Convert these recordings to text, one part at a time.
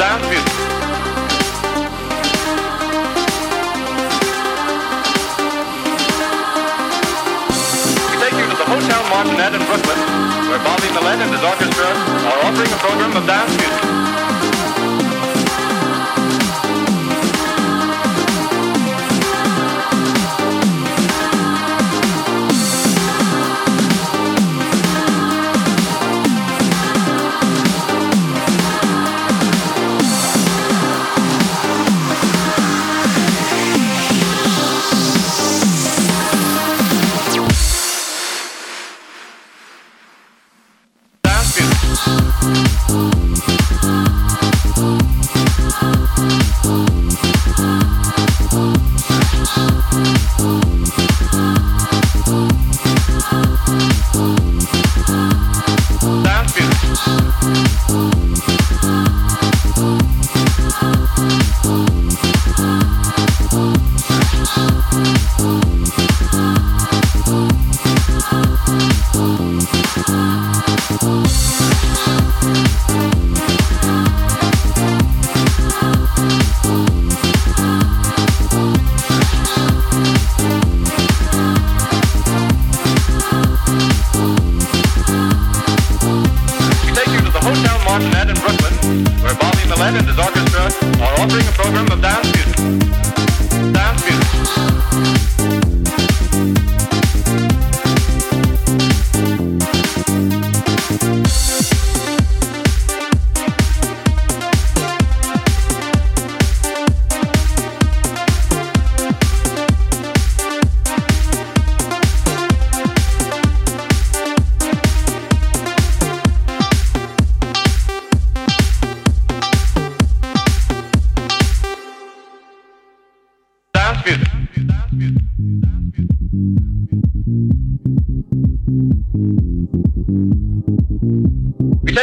We take you to the Hotel Martinet in Brooklyn, where Bobby Millett and his orchestra are offering a program of dance music.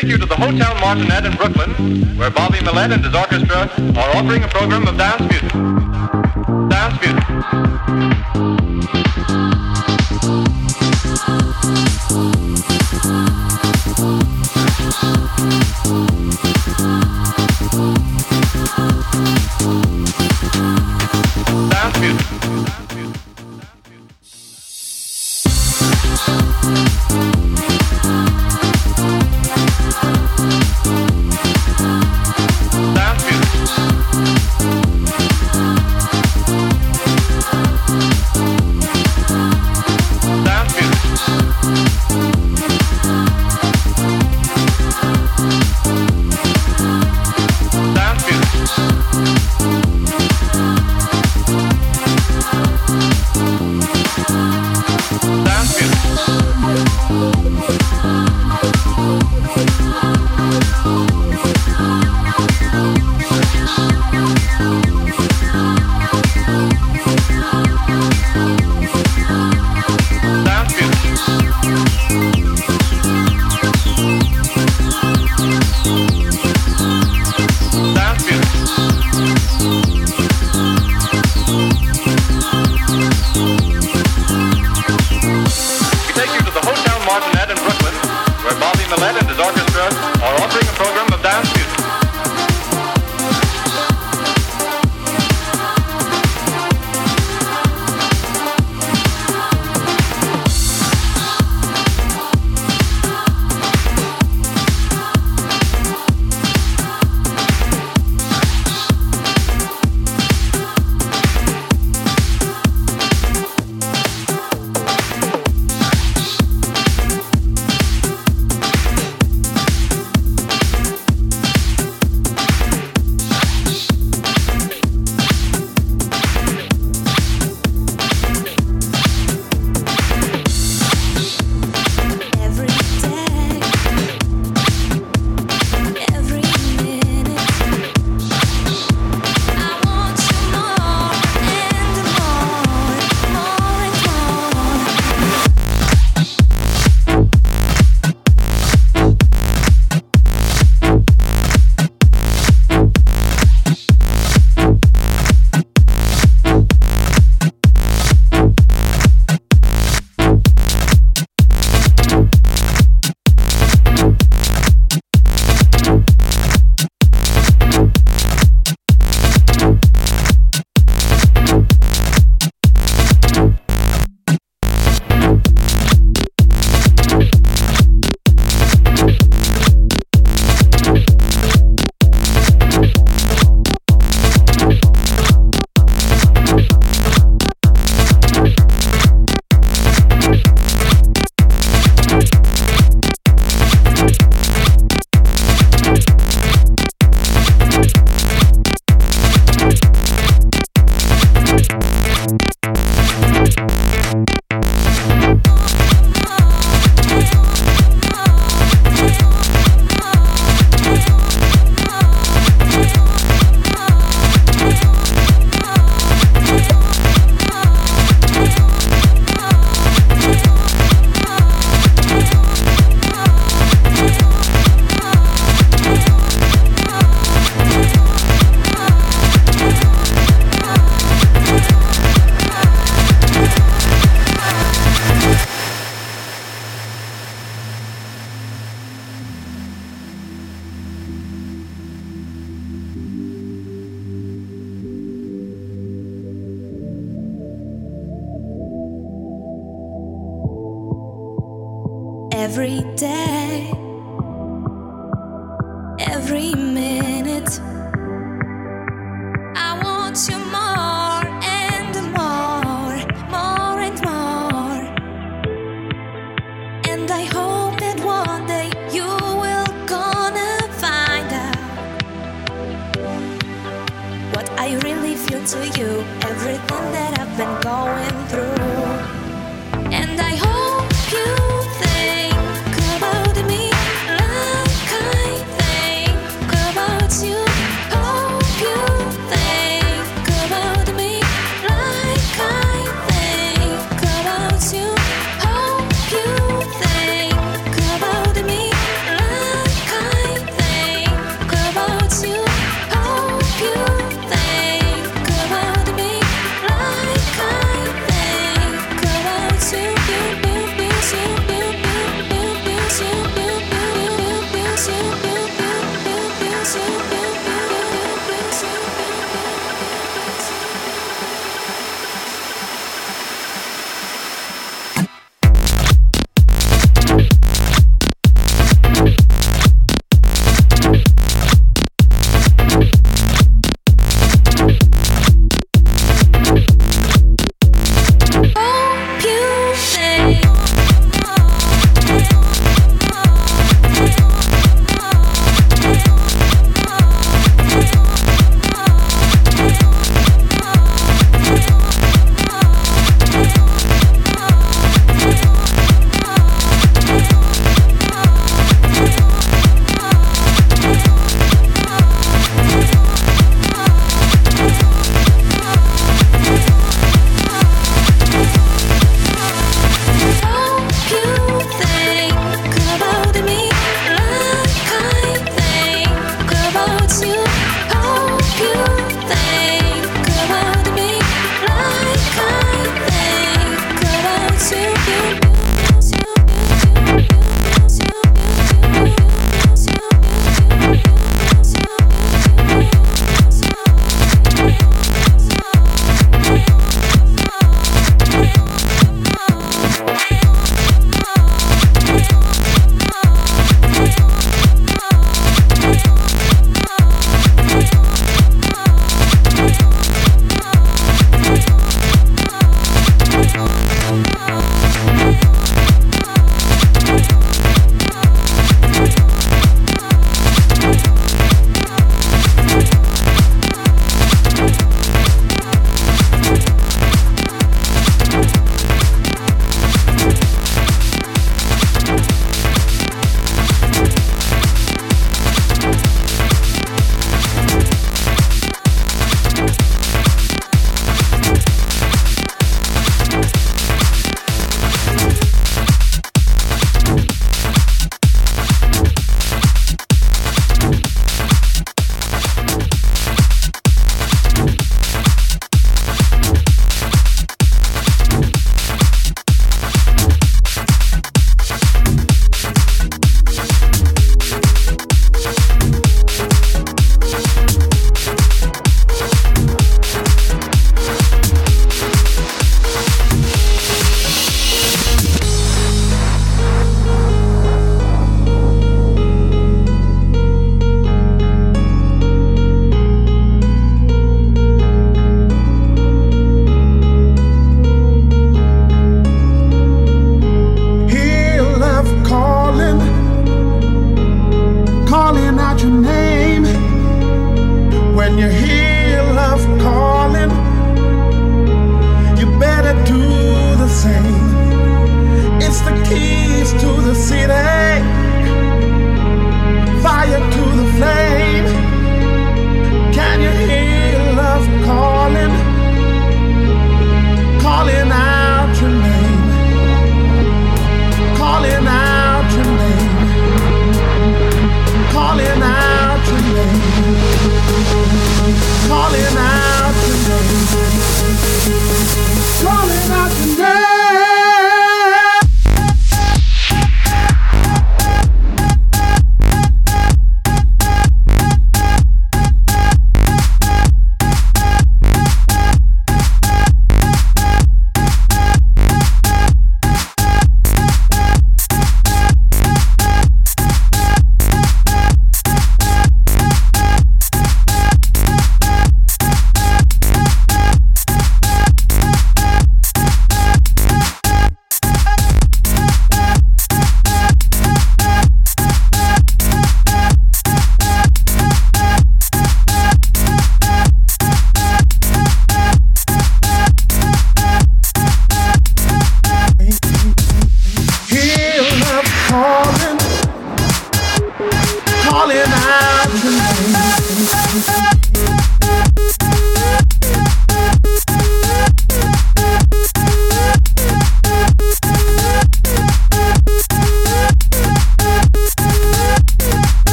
Take you to the Hotel Martinet in Brooklyn, where Bobby Millett and his orchestra are offering a program of dance music. Dance music.